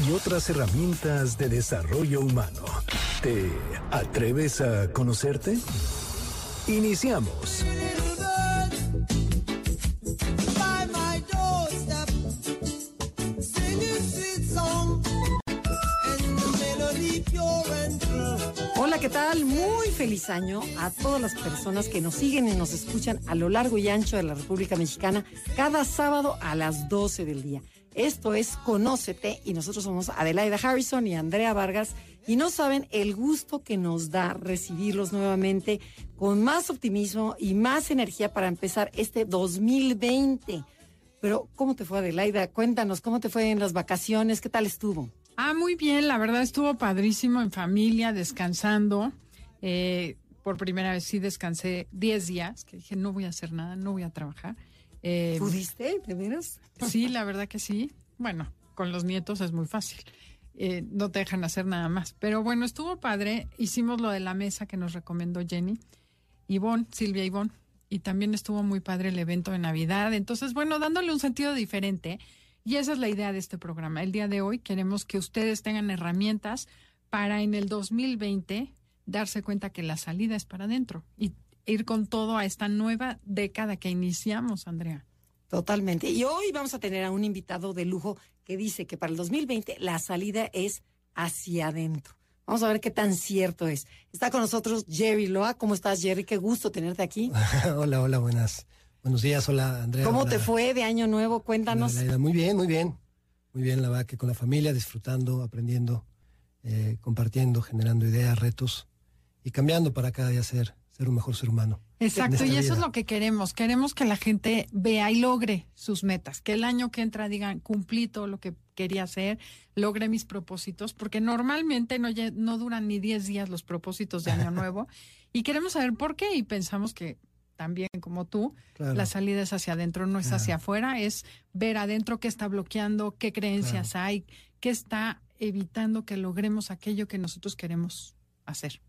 y otras herramientas de desarrollo humano. ¿Te atreves a conocerte? Iniciamos. Hola, ¿qué tal? Muy feliz año a todas las personas que nos siguen y nos escuchan a lo largo y ancho de la República Mexicana cada sábado a las 12 del día. Esto es Conócete y nosotros somos Adelaida Harrison y Andrea Vargas y no saben el gusto que nos da recibirlos nuevamente con más optimismo y más energía para empezar este 2020. Pero, ¿cómo te fue Adelaida? Cuéntanos, ¿cómo te fue en las vacaciones? ¿Qué tal estuvo? Ah, muy bien, la verdad estuvo padrísimo en familia, descansando. Eh, por primera vez sí descansé 10 días, que dije, no voy a hacer nada, no voy a trabajar. Eh, ¿Pudiste, de veras? Sí, la verdad que sí. Bueno, con los nietos es muy fácil. Eh, no te dejan hacer nada más. Pero bueno, estuvo padre. Hicimos lo de la mesa que nos recomendó Jenny. Ivonne, Silvia Ivonne. Y también estuvo muy padre el evento de Navidad. Entonces, bueno, dándole un sentido diferente. Y esa es la idea de este programa. El día de hoy queremos que ustedes tengan herramientas para en el 2020 darse cuenta que la salida es para adentro y ir con todo a esta nueva década que iniciamos, Andrea. Totalmente. Y hoy vamos a tener a un invitado de lujo que dice que para el 2020 la salida es hacia adentro. Vamos a ver qué tan cierto es. Está con nosotros Jerry Loa. ¿Cómo estás, Jerry? Qué gusto tenerte aquí. hola, hola, buenas. Buenos días, hola, Andrea. ¿Cómo te fue de Año Nuevo? Cuéntanos. muy bien, muy bien. Muy bien, la verdad que con la familia, disfrutando, aprendiendo, eh, compartiendo, generando ideas, retos y cambiando para cada día ser, ser un mejor ser humano. Exacto, y eso es lo que queremos. Queremos que la gente vea y logre sus metas, que el año que entra digan, cumplí todo lo que quería hacer, logré mis propósitos, porque normalmente no, no duran ni 10 días los propósitos de Año Nuevo, y queremos saber por qué, y pensamos que también como tú, la salida es hacia adentro, no es hacia afuera, es ver adentro qué está bloqueando, qué creencias hay, qué está evitando que logremos aquello que nosotros queremos hacer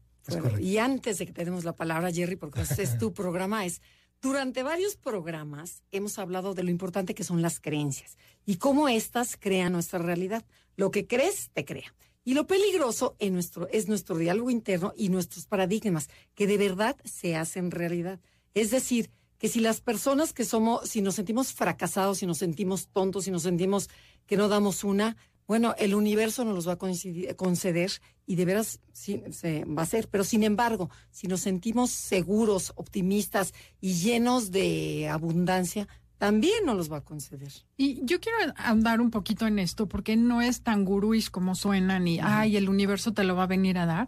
y antes de que tenemos la palabra, Jerry, porque este es tu programa, es durante varios programas hemos hablado de lo importante que son las creencias y cómo éstas crean nuestra realidad. Lo que crees, te crea. Y lo peligroso en nuestro, es nuestro diálogo interno y nuestros paradigmas, que de verdad se hacen realidad. Es decir, que si las personas que somos, si nos sentimos fracasados, si nos sentimos tontos, si nos sentimos que no damos una, bueno, el universo nos los va a conceder y de veras sí, se va a hacer. Pero sin embargo, si nos sentimos seguros, optimistas y llenos de abundancia, también nos los va a conceder. Y yo quiero andar un poquito en esto porque no es tan guruish como suena ni, ay, el universo te lo va a venir a dar.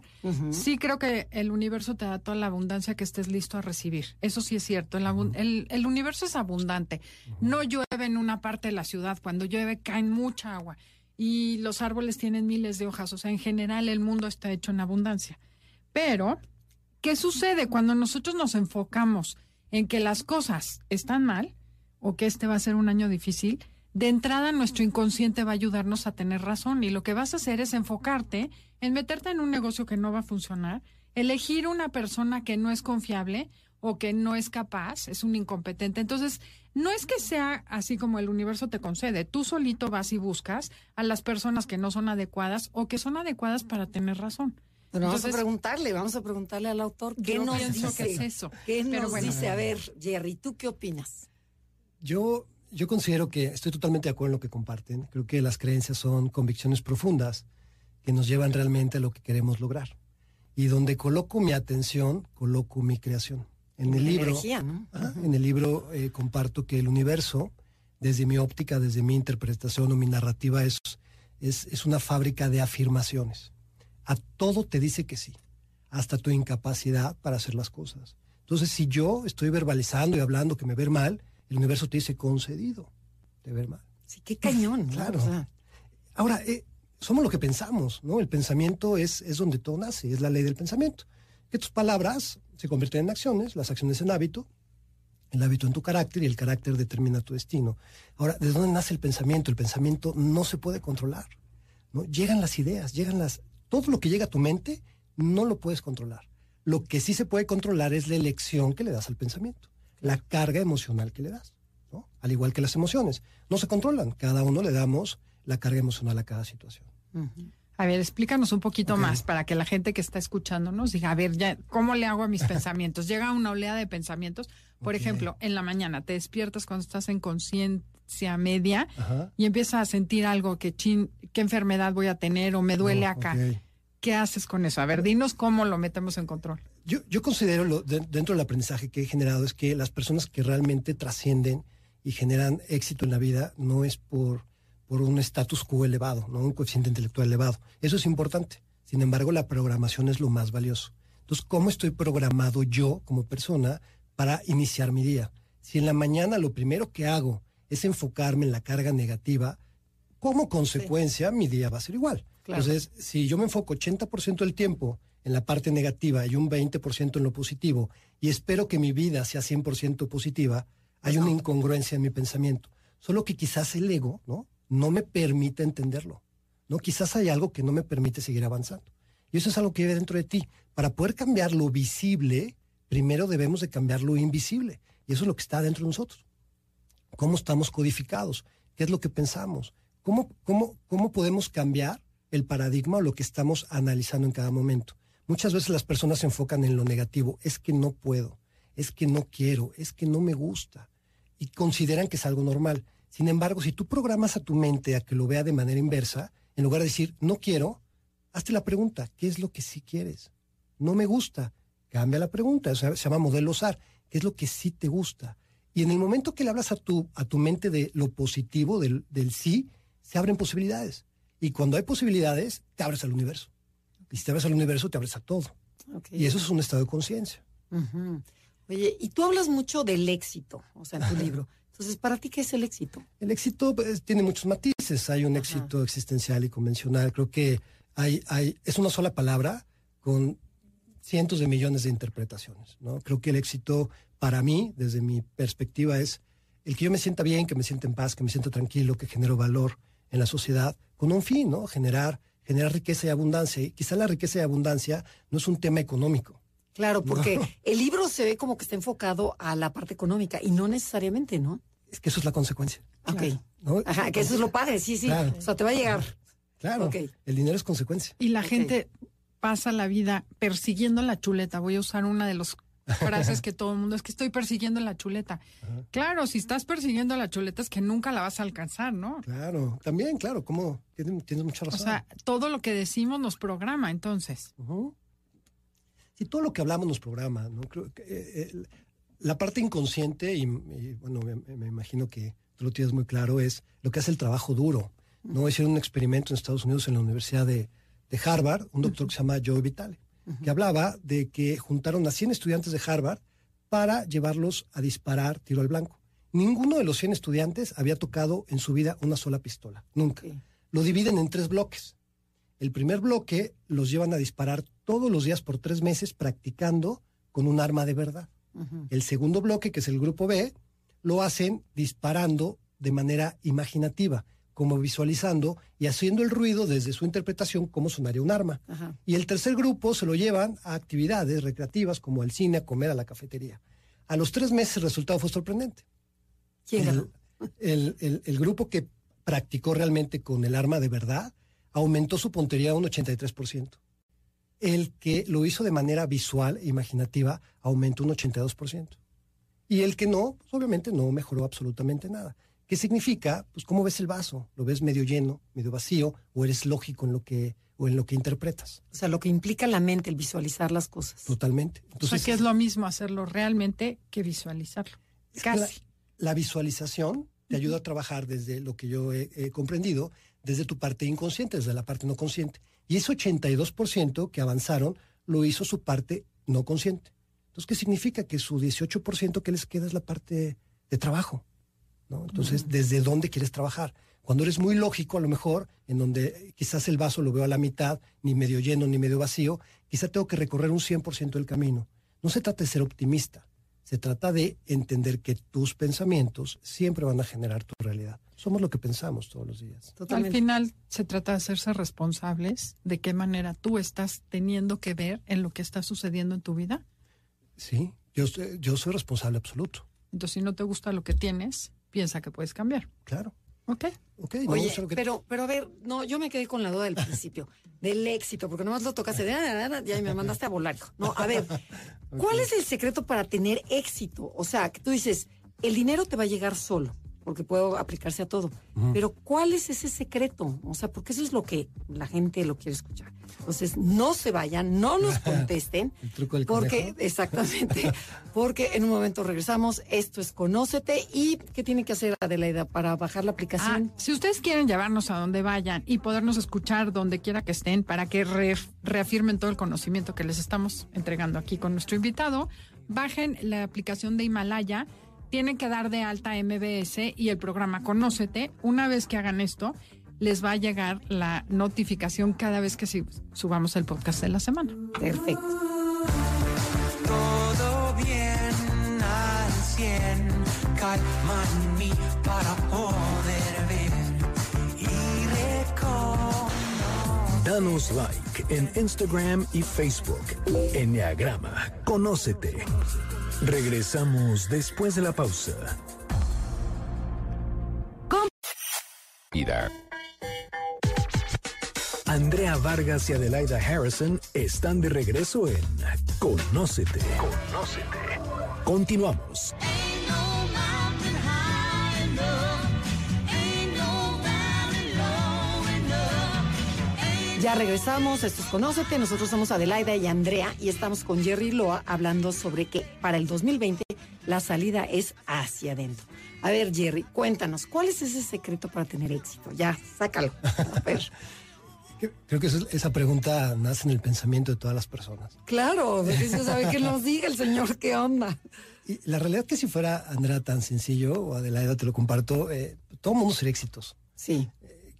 Sí creo que el universo te da toda la abundancia que estés listo a recibir. Eso sí es cierto. El, el, universo es abundante. No llueve en una parte de la ciudad. Cuando llueve cae mucha agua y los árboles tienen miles de hojas. O sea, en general el mundo está hecho en abundancia. Pero, ¿qué sucede cuando nosotros nos enfocamos en que las cosas están mal o que este va a ser un año difícil? De entrada, nuestro inconsciente va a ayudarnos a tener razón y lo que vas a hacer es enfocarte en meterte en un negocio que no va a funcionar, elegir una persona que no es confiable o que no es capaz, es un incompetente. Entonces, no es que sea así como el universo te concede, tú solito vas y buscas a las personas que no son adecuadas o que son adecuadas para tener razón. vamos a preguntarle, vamos a preguntarle al autor qué nos dice. Que es eso. ¿Qué nos dice? A ver, Jerry, ¿tú qué opinas? Yo, yo considero que estoy totalmente de acuerdo en lo que comparten. Creo que las creencias son convicciones profundas que nos llevan realmente a lo que queremos lograr. Y donde coloco mi atención, coloco mi creación. En el libro, en el libro eh, comparto que el universo, desde mi óptica, desde mi interpretación o mi narrativa, es, es, una fábrica de afirmaciones. A todo te dice que sí, hasta tu incapacidad para hacer las cosas. Entonces, si yo estoy verbalizando y hablando que me ver mal, el universo te dice concedido de ver mal. Sí, qué cañón. claro. Ahora, eh, somos lo que pensamos, ¿no? El pensamiento es, es donde todo nace, es la ley del pensamiento. Que tus palabras se convierten en acciones, las acciones en hábito, el hábito en tu carácter y el carácter determina tu destino. Ahora, ¿de dónde nace el pensamiento? El pensamiento no se puede controlar. ¿no? Llegan las ideas, llegan las... Todo lo que llega a tu mente no lo puedes controlar. Lo que sí se puede controlar es la elección que le das al pensamiento, la carga emocional que le das, ¿no? Al igual que las emociones. No se controlan, cada uno le damos la carga emocional a cada situación. A ver, explícanos un poquito más para que la gente que está escuchando nos diga, a ver, ya, ¿cómo le hago a mis pensamientos? Llega una oleada de pensamientos. Por ejemplo, en la mañana te despiertas cuando estás en conciencia media y empiezas a sentir algo que, chin, ¿qué enfermedad voy a tener o me duele Oh, acá? ok. ¿Qué haces con eso? A ver, dinos cómo lo metemos en control. Yo, yo considero lo, de- dentro del aprendizaje que he generado es que las personas que realmente trascienden y generan éxito en la vida no es por, por un status quo elevado, no un coeficiente intelectual elevado. Eso es importante. Sin embargo, la programación es lo más valioso. Entonces, ¿cómo estoy programado yo como persona para iniciar mi día? Si en la mañana lo primero que hago es enfocarme en la carga negativa, como consecuencia mi día va a ser igual. Claro. Entonces, si yo me enfoco 80% del tiempo en la parte negativa y un 20% en lo positivo y espero que mi vida sea 100% positiva, hay una incongruencia en mi pensamiento. Solo que quizás el ego, ¿no? No me permite entenderlo. ¿No? Quizás hay algo que no me permite seguir avanzando. Y eso es algo que vive dentro de ti. Para poder cambiar lo visible, primero debemos de cambiar lo invisible. Y eso es lo que está dentro de nosotros. ¿Cómo estamos codificados? ¿Qué es lo que pensamos? ¿Cómo, cómo, cómo podemos cambiar el paradigma o lo que estamos analizando en cada momento? Muchas veces las personas se enfocan en lo negativo. Es que no puedo, es que no quiero, es que no me gusta. Y consideran que es algo normal. Sin embargo, si tú programas a tu mente a que lo vea de manera inversa, en lugar de decir, no quiero, hazte la pregunta, ¿qué es lo que sí quieres? No me gusta. Cambia la pregunta, se llama modelo SAR. ¿Qué es lo que sí te gusta? Y en el momento que le hablas a tu, a tu mente de lo positivo, del, del sí, se abren posibilidades. Y cuando hay posibilidades, te abres al universo. Y si te abres al universo, te abres a todo. Y eso es un estado de conciencia. Oye, y tú hablas mucho del éxito, o sea, en tu libro. Entonces, ¿para ti qué es el éxito? El éxito pues, tiene muchos matices. Hay un Ajá. éxito existencial y convencional. Creo que hay, hay, es una sola palabra con cientos de millones de interpretaciones. ¿no? Creo que el éxito para mí, desde mi perspectiva, es el que yo me sienta bien, que me sienta en paz, que me sienta tranquilo, que genero valor en la sociedad, con un fin, ¿no? Generar, generar riqueza y abundancia. Y quizá la riqueza y abundancia no es un tema económico. Claro, porque el libro se ve como que está enfocado a la parte económica y no necesariamente, ¿no? Es que eso es la consecuencia. Ok. ¿no? Ajá, que eso es lo padre, sí, sí. Claro. O sea, te va a llegar. Claro, Ok. el dinero es consecuencia. Y la gente pasa la vida persiguiendo la chuleta. Voy a usar una de las frases que todo el mundo es que estoy persiguiendo la chuleta. Claro, si estás persiguiendo la chuleta es que nunca la vas a alcanzar, ¿no? Claro, también, claro, como tienes, tienes mucha O razón. sea, todo lo que decimos nos programa, entonces. Ujú. Sí, todo lo que hablamos nos programa, ¿no? Creo que, eh, el- la parte inconsciente, y, y, bueno, me, me imagino que tú lo tienes muy claro, es lo que hace el trabajo duro. No hicieron un experimento en Estados Unidos en la Universidad de, de Harvard, un doctor que se llama Joe Vitale, que hablaba de que juntaron a 100 estudiantes de Harvard para llevarlos a disparar tiro al blanco. Ninguno de los 100 estudiantes había tocado en su vida una sola pistola, nunca. Lo dividen en tres bloques. El primer bloque los llevan a disparar todos los días por tres meses practicando con un arma de verdad. El segundo bloque, que es el grupo B, lo hacen disparando de manera imaginativa, como visualizando y haciendo el ruido desde su interpretación como sonaría un arma. Y el tercer grupo se lo llevan a actividades recreativas como al cine, a comer, a la cafetería. A los tres meses el resultado fue sorprendente. ¿Quién ganó? El, el- el- el grupo que practicó realmente con el arma de verdad aumentó su puntería un 83%. El que lo hizo de manera visual e imaginativa aumentó un 82%. Y el que no, pues obviamente no mejoró absolutamente nada. ¿Qué significa? Pues cómo ves el vaso, lo ves medio lleno, medio vacío, o eres lógico en lo que, o en lo que interpretas. O sea, lo que implica la mente, el visualizar las cosas. Totalmente. O Entonces, sea, que es lo mismo hacerlo realmente que visualizarlo. Es que la- Casi. La, visualización te ayuda a trabajar desde lo que yo he, he comprendido, desde tu parte inconsciente, desde la parte no consciente. Y ese 82% que avanzaron lo hizo su parte no consciente. Entonces, ¿qué significa? Que su 18% que les queda es la parte de trabajo. ¿no? Entonces, ¿desde dónde quieres trabajar? Cuando eres muy lógico, a lo mejor, en donde quizás el vaso lo veo a la mitad, ni medio lleno ni medio vacío, quizá tengo que recorrer un 100% del camino. No se trata de ser optimista, se trata de entender que tus pensamientos siempre van a generar tu realidad. Somos lo que pensamos todos los días. Al final se trata de hacerse responsables de qué manera tú estás teniendo que ver en lo que está sucediendo en tu vida. Sí, yo, yo soy responsable absoluto. Entonces, si no te gusta lo que tienes, piensa que puedes cambiar. Claro. Ok. okay Oye, pero, pero a ver, no, yo me quedé con la duda del principio, del éxito, porque nomás lo tocaste de ya me mandaste a volar. No, a ver, ¿cuál es el secreto para tener éxito? O sea, que tú dices, el dinero te va a llegar solo porque puedo aplicarse a todo. Pero ¿cuál es ese secreto? O sea, porque eso es lo que la gente lo quiere escuchar. Entonces, no se vayan, no nos contesten. El truco del porque, exactamente, porque en un momento regresamos. Esto es Conócete. ¿Y qué tiene que hacer Adelaida para bajar la aplicación? Ah, si ustedes quieren llevarnos a donde vayan y podernos escuchar donde quiera que estén para que reafirmen todo el conocimiento que les estamos entregando aquí con nuestro invitado, bajen la aplicación de Himalaya tienen que dar de alta MBS y el programa Conócete. Una vez que hagan esto, les va a llegar la notificación cada vez que subamos el podcast de la semana. Perfecto. Todo bien al 100, calma en mí para poder ver y reconocer. Danos like en Instagram y Facebook. Enneagrama, conócete. Regresamos después de la pausa. Andrea Vargas y Adelaida Harrison están de regreso en Conócete. Conócete. Continuamos. Ya regresamos, esto es Conócete, nosotros somos Adelaida y Andrea y estamos con Jerry Loa hablando sobre que para el 2020 la salida es hacia adentro. A ver, Jerry, cuéntanos, ¿cuál es ese secreto para tener éxito? Ya, sácalo. A ver. Creo que esa pregunta nace en el pensamiento de todas las personas. Claro, eso sabe que nos diga el señor qué onda. Y la realidad es que si fuera Andrea tan sencillo, o Adelaida te lo comparto, eh, todo mundo sería exitoso. Sí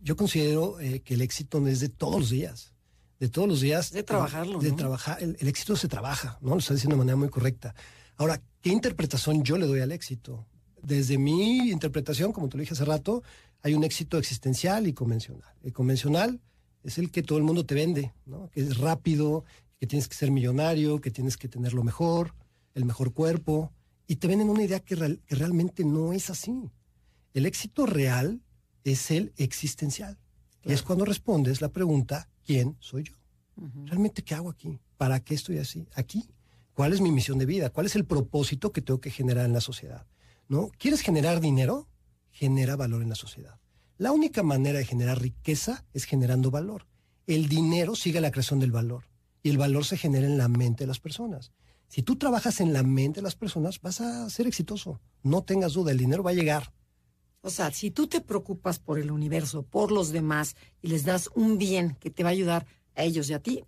yo considero eh, que el éxito no es de todos los días. De todos los días. De trabajarlo. De trabajar. El, éxito se trabaja, ¿no? Lo está diciendo de manera muy correcta. Ahora, ¿qué interpretación yo le doy al éxito? Desde mi interpretación, como te lo dije hace rato, hay un éxito existencial y convencional. El convencional es el que todo el mundo te vende, ¿no? Que es rápido, que tienes que ser millonario, que tienes que tener lo mejor, el mejor cuerpo, y te venden una idea que, que realmente no es así. El éxito real es el existencial. Y es cuando respondes la pregunta, ¿quién soy yo? ¿Realmente qué hago aquí? ¿Para qué estoy así? Aquí. ¿Cuál es mi misión de vida? ¿Cuál es el propósito que tengo que generar en la sociedad? ¿No? ¿Quieres generar dinero? Genera valor en la sociedad. La única manera de generar riqueza es generando valor. El dinero sigue la creación del valor y el valor se genera en la mente de las personas. Si tú trabajas en la mente de las personas, vas a ser exitoso. No tengas duda, el dinero va a llegar. O sea, si tú te preocupas por el universo, por los demás, y les das un bien que te va a ayudar a ellos y a ti,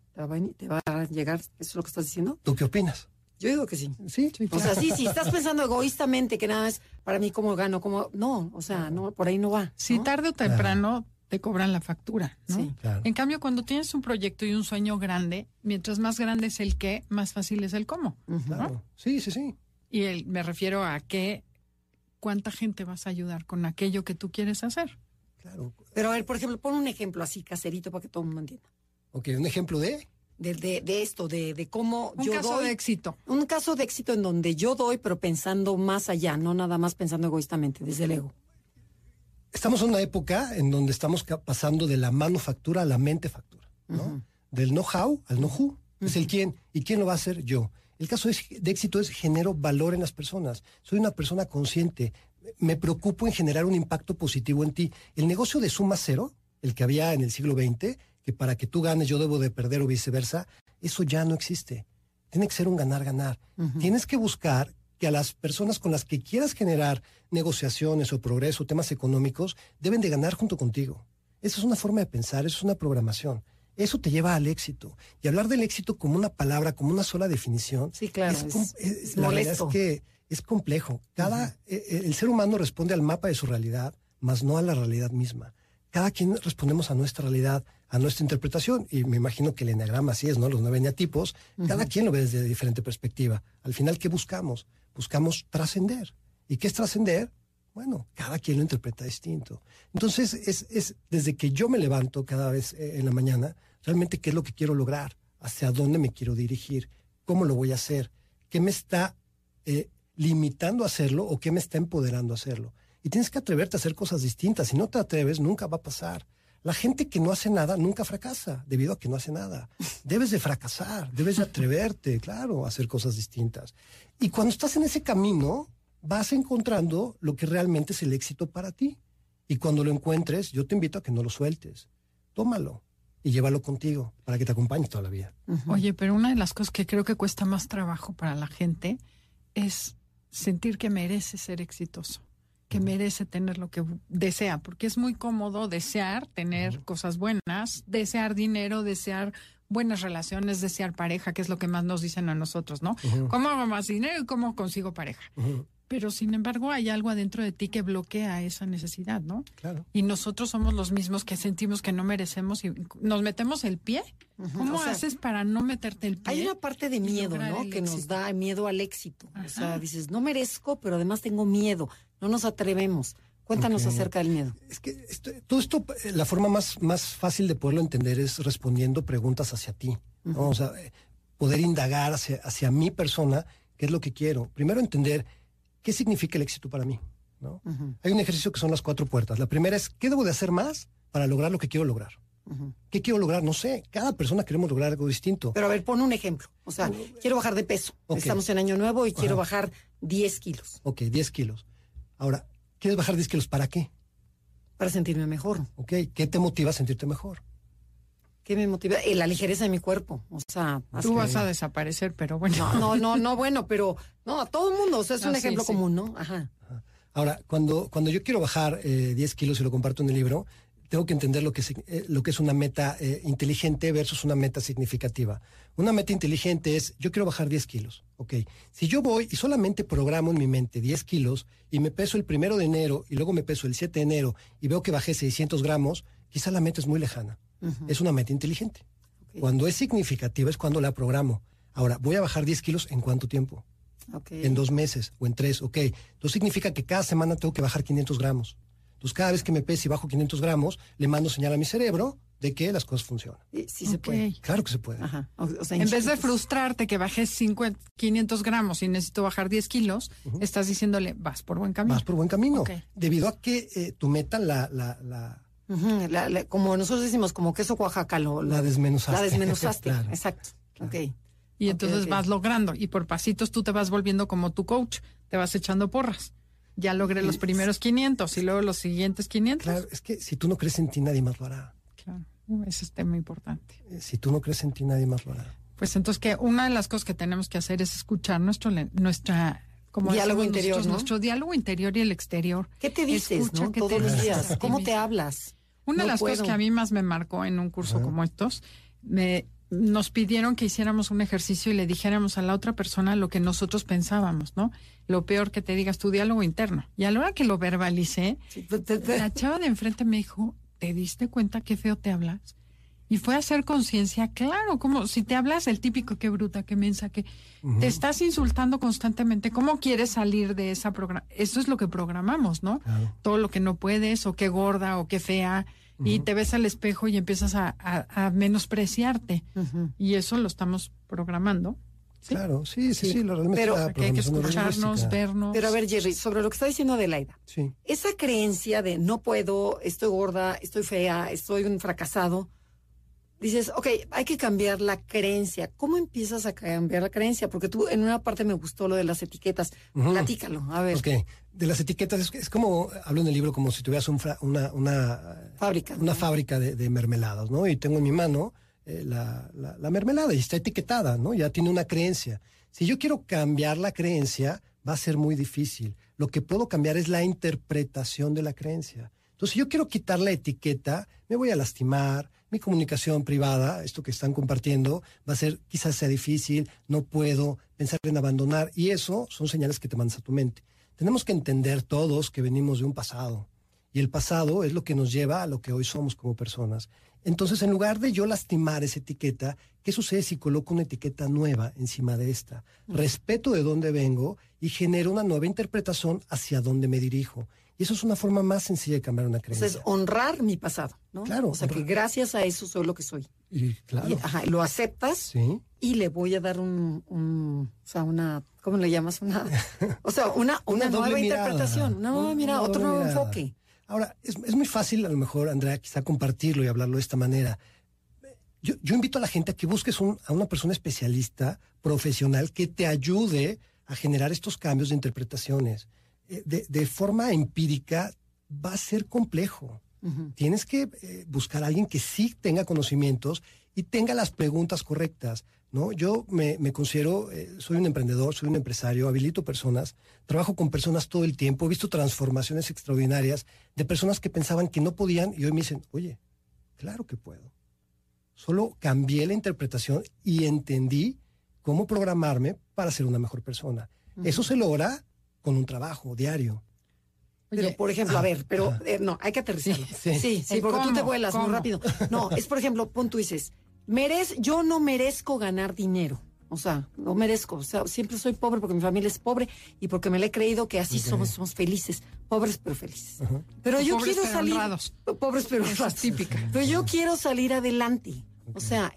te va a, llegar, ¿eso es lo que estás diciendo? ¿Tú qué opinas? Yo digo que sí. Sí, O sea, sí, si estás pensando egoístamente que nada es para mí cómo gano, cómo... No, o sea, no, por ahí no va. Si tarde o temprano te cobran la factura, ¿no? Sí, claro. En cambio, cuando tienes un proyecto y un sueño grande, mientras más grande es el qué, más fácil es el cómo. Claro. Sí, sí, sí. Y el, me refiero a que cuánta gente vas a ayudar con aquello que tú quieres hacer. Claro. Pero a ver, por ejemplo, pon un ejemplo así caserito para que todo el mundo entienda. Ok, un ejemplo de... De, de, esto, de, de cómo un yo caso de éxito. Un caso de éxito en donde yo doy, pero pensando más allá, no nada más pensando egoístamente, desde el ego. Estamos en una época en donde estamos pasando de la manufactura a la mente factura, ¿no? Del know-how al know-who. Es el quién. ¿Y quién lo va a hacer? Yo. El caso de éxito es genero valor en las personas. Soy una persona consciente. Me preocupo en generar un impacto positivo en ti. El negocio de suma cero, el que había en el siglo XX, que para que tú ganes yo debo de perder o viceversa, eso ya no existe. Tiene que ser un ganar-ganar. Tienes que buscar que a las personas con las que quieras generar negociaciones o progreso, temas económicos, deben de ganar junto contigo. Esa es una forma de pensar, eso es una programación. Eso te lleva al éxito. Y hablar del éxito como una palabra, como una sola definición. Sí, claro. Es, la verdad es que es complejo. Cada, e, e, el ser humano responde al mapa de su realidad más no a la realidad misma. Cada quien respondemos a nuestra realidad, a nuestra interpretación, y me imagino que el enagrama así es, ¿no? Los nueve eneatipos, cada quien lo ve desde diferente perspectiva. Al final, ¿qué buscamos? Buscamos trascender. ¿Y qué es trascender? Bueno, cada quien lo interpreta distinto. Entonces, es, es desde que yo me levanto cada vez eh, en la mañana, realmente qué es lo que quiero lograr, hacia dónde me quiero dirigir, cómo lo voy a hacer, qué me está eh, limitando a hacerlo o qué me está empoderando a hacerlo. Y tienes que atreverte a hacer cosas distintas. Si no te atreves, nunca va a pasar. La gente que no hace nada nunca fracasa, debido a que no hace nada. Debes de fracasar, debes de atreverte, claro, a hacer cosas distintas. Y cuando estás en ese camino, vas encontrando lo que realmente es el éxito para ti. Y cuando lo encuentres, yo te invito a que no lo sueltes. Tómalo y llévalo contigo para que te acompañe toda la vida. Oye, pero una de las cosas que creo que cuesta más trabajo para la gente es sentir que merece ser exitoso, que merece tener lo que desea, porque es muy cómodo desear tener cosas buenas, desear dinero, desear buenas relaciones, desear pareja, que es lo que más nos dicen a nosotros, ¿no? ¿Cómo hago más dinero y cómo consigo pareja? Pero sin embargo hay algo adentro de ti que bloquea esa necesidad, ¿no? Claro. Y nosotros somos los mismos que sentimos que no merecemos y nos metemos el pie. ¿Cómo O sea, haces para no meterte el pie? Hay una parte de miedo, ¿no? Que nos da miedo al éxito. O sea, dices, no merezco, pero además tengo miedo. No nos atrevemos. Cuéntanos acerca del miedo. Es que esto- todo esto, eh, la forma más, más fácil de poderlo entender es respondiendo preguntas hacia ti. ¿no? O sea, eh, poder indagar hacia, hacia mi persona qué es lo que quiero. Primero entender qué significa el éxito para mí. ¿no? Hay un ejercicio que son las cuatro puertas. La primera es, ¿qué debo de hacer más para lograr lo que quiero lograr? ¿Qué quiero lograr? No sé. Cada persona queremos lograr algo distinto. Pero a ver, pon un ejemplo. O sea, quiero bajar de peso. Estamos en año nuevo y quiero bajar 10 kilos Ok, 10 kilos. Ahora, ¿quieres bajar 10 kilos para qué? para sentirme mejor. Ok, ¿qué te motiva a sentirte mejor? ¿Qué me motiva? Eh, la ligereza de mi cuerpo. O sea, Tú vas a desaparecer, pero bueno. no, no, no, no, bueno, pero no, a todo el mundo. O sea, es un sí, ejemplo sí. común, ¿no? Ajá. Ahora, cuando, cuando yo quiero bajar eh, 10 kilos y lo comparto en el libro, tengo que entender lo que, eh, lo que es una meta eh, inteligente versus una meta significativa. Una meta inteligente es, yo quiero bajar 10 kilos, ¿ok? Si yo voy y solamente programo en mi mente 10 kilos y me peso el primero de enero y luego me peso el 7 de enero y veo que bajé 600 gramos, quizá la meta es muy lejana. Es una meta inteligente. Cuando es significativa es cuando la programo. Ahora, voy a bajar 10 kilos en cuánto tiempo? En dos meses o en tres, ok. Entonces significa que cada semana tengo que bajar 500 gramos. Entonces cada vez que me pese y bajo 500 gramos, le mando señal a mi cerebro de que las cosas funcionan. Sí, sí se puede. Claro que se puede. Ajá. O, o sea, En vez de frustrarte que bajes 50, 500 gramos y necesito bajar 10 kilos, estás diciéndole, vas por buen camino. Vas por buen camino. Debido a que eh, tu meta la, la, la, La- la- como nosotros decimos, como queso Oaxaca, lo, lo- la desmenuzaste. la desmenuzaste. Claro. Exacto. Ok. Y entonces vas logrando y por pasitos tú te vas volviendo como tu coach, te vas echando porras. Ya logré los primeros 500 y luego los siguientes 500. Claro, es que si tú no crees en ti, nadie más lo hará. Claro, ese es tema importante. Eh, Si tú no crees en ti, nadie más lo hará. Pues entonces que una de las cosas que tenemos que hacer es escuchar nuestro nuestra como Diálogo decimos interior, nuestro diálogo interior y el exterior. ¿Qué te dices, Escucha no? qué Todos te los días. ¿Cómo te hablas? Una No de las cosas que a mí más me marcó en un curso como estos, me, nos pidieron que hiciéramos un ejercicio y le dijéramos a la otra persona lo que nosotros pensábamos, ¿no? Lo peor que te digas tu diálogo interno. Y a la hora que lo verbalicé, Sí, te- te- te- la chava de enfrente me dijo, ¿te diste cuenta qué feo te hablas? Y fue a hacer conciencia, claro, como si te hablas el típico, qué bruta, qué mensa, que te estás insultando constantemente, ¿cómo quieres salir de esa programa? Eso es lo que programamos, ¿no? Claro. Todo lo que no puedes, o qué gorda, o qué fea, y te ves al espejo y empiezas a, a- a menospreciarte. Y eso lo estamos programando. ¿sí? Claro, sí, sí, sí. lo realmente Pero la Que hay que escucharnos, vernos. Pero a ver, Jerry, sobre lo que está diciendo Adelaida, Sí. esa creencia de no puedo, estoy gorda, estoy fea, estoy un fracasado, dices, ok, hay que cambiar la creencia. ¿Cómo empiezas a cambiar la creencia? Porque tú en una parte me gustó lo de las etiquetas. Ujú. Platícalo, a ver. Ok, de las etiquetas, es, es como, hablo en el libro como si tuvieras un fra- una, una, Fábrica. una fábrica de, de mermeladas, ¿no? Y tengo en mi mano eh, la, la- la mermelada y está etiquetada, ¿no? Ya tiene una creencia. Si yo quiero cambiar la creencia, va a ser muy difícil. Lo que puedo cambiar es la interpretación de la creencia. Entonces, si yo quiero quitar la etiqueta, me voy a lastimar, mi comunicación privada, esto que están compartiendo, va a ser, quizás sea difícil, no puedo pensar en abandonar, y eso son señales que te mandas a tu mente. Tenemos que entender todos que venimos de un pasado Y el pasado es lo que nos lleva a lo que hoy somos como personas. Entonces, en lugar de yo lastimar esa etiqueta, ¿qué sucede si coloco una etiqueta nueva encima de esta? Respeto de dónde vengo y genero una nueva interpretación hacia dónde me dirijo. Y eso es una forma más sencilla de cambiar una O sea, creencia. es honrar mi pasado, ¿no? Claro, O sea, que gracias a eso soy lo que soy. Y claro, Y, ajá, lo aceptas sí. y le voy a dar un, un- o sea, una, ¿cómo le llamas? Una, o sea, una, una, nueva mirada. interpretación, Una mirada, otro nuevo mirada. enfoque. Ahora, es, es muy fácil, a lo mejor, Andrea, quizá compartirlo y hablarlo de esta manera. Yo, yo invito a la gente a que busques un- a una persona especialista, profesional, que te ayude a generar estos cambios de interpretaciones. Eh, de, de forma empírica va a ser complejo. Tienes que eh, buscar a alguien que sí tenga conocimientos y tenga las preguntas correctas. ¿no? Yo me, me considero, eh, soy un emprendedor, soy un empresario, habilito personas, trabajo con personas todo el tiempo, he visto transformaciones extraordinarias de personas que pensaban que no podían y hoy me dicen, oye, claro que puedo. Solo cambié la interpretación y entendí cómo programarme para ser una mejor persona. Eso se logra con un trabajo diario. Pero, por ejemplo, a ver, pero ajá. eh, no, hay que aterrizarlo. Sí, Sí, sí. sí, El porque tú te cómo, vuelas muy rápido. No, es por ejemplo, pon tú dices, merez, yo no merezco ganar dinero. O sea, no merezco. O sea, siempre soy pobre porque mi familia es pobre y porque me le he creído que así somos, somos felices. Pobres pero felices. Pero yo Pobres quiero pero salir. honrados. Pobres pero honrados. típica. Pero yo quiero salir adelante. O sea,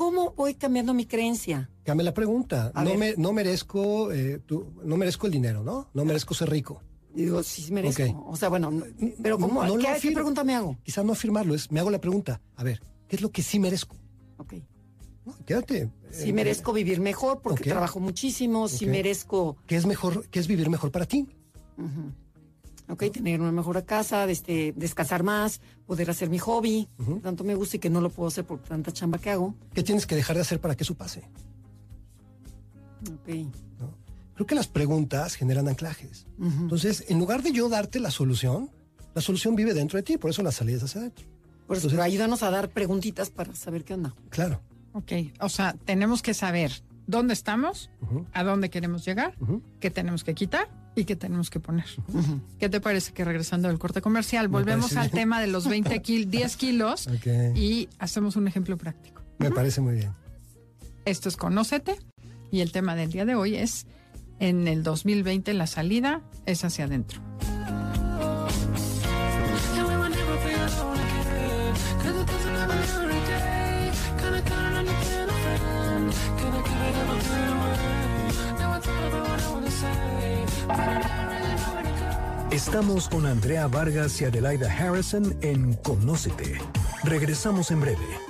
¿cómo voy cambiando mi creencia? Cambia la pregunta. No, me, no merezco, eh, tú- no merezco el dinero, ¿no? No merezco ser rico. Digo, sí, sí merezco. O sea, bueno, no- pero ¿cómo? No ¿Qué, ¿Qué afirmo. pregunta me hago? Quizá no afirmarlo, es me hago la pregunta. A ver, ¿qué es lo que sí merezco? Ok. Quédate. Si Eh, merezco vivir mejor porque trabajo muchísimo, si merezco, ¿Qué es mejor, qué es vivir mejor para ti? Ok, tener una mejor casa, este, descansar más, poder hacer mi hobby, que tanto me gusta y que no lo puedo hacer por tanta chamba que hago. ¿Qué tienes que dejar de hacer para que eso pase? Ok. ¿no? Creo que las preguntas generan anclajes. Entonces, en lugar de yo darte la solución, la solución vive dentro de ti, por eso la salida hacia adentro. Por eso, Entonces- pero ayúdanos a dar preguntitas para saber qué onda. Claro. Ok, o sea, tenemos que saber dónde estamos, a dónde queremos llegar, qué tenemos que quitar y qué tenemos que poner. ¿Qué te parece que regresando del corte comercial Me volvemos al bien. tema de los 20 kil 10 kilos y hacemos un ejemplo práctico? Me parece muy bien. Esto es Conócete y el tema del día de hoy es en el 2020 la salida es hacia adentro. Estamos con Andrea Vargas y Adelaida Harrison en Conócete. Regresamos en breve.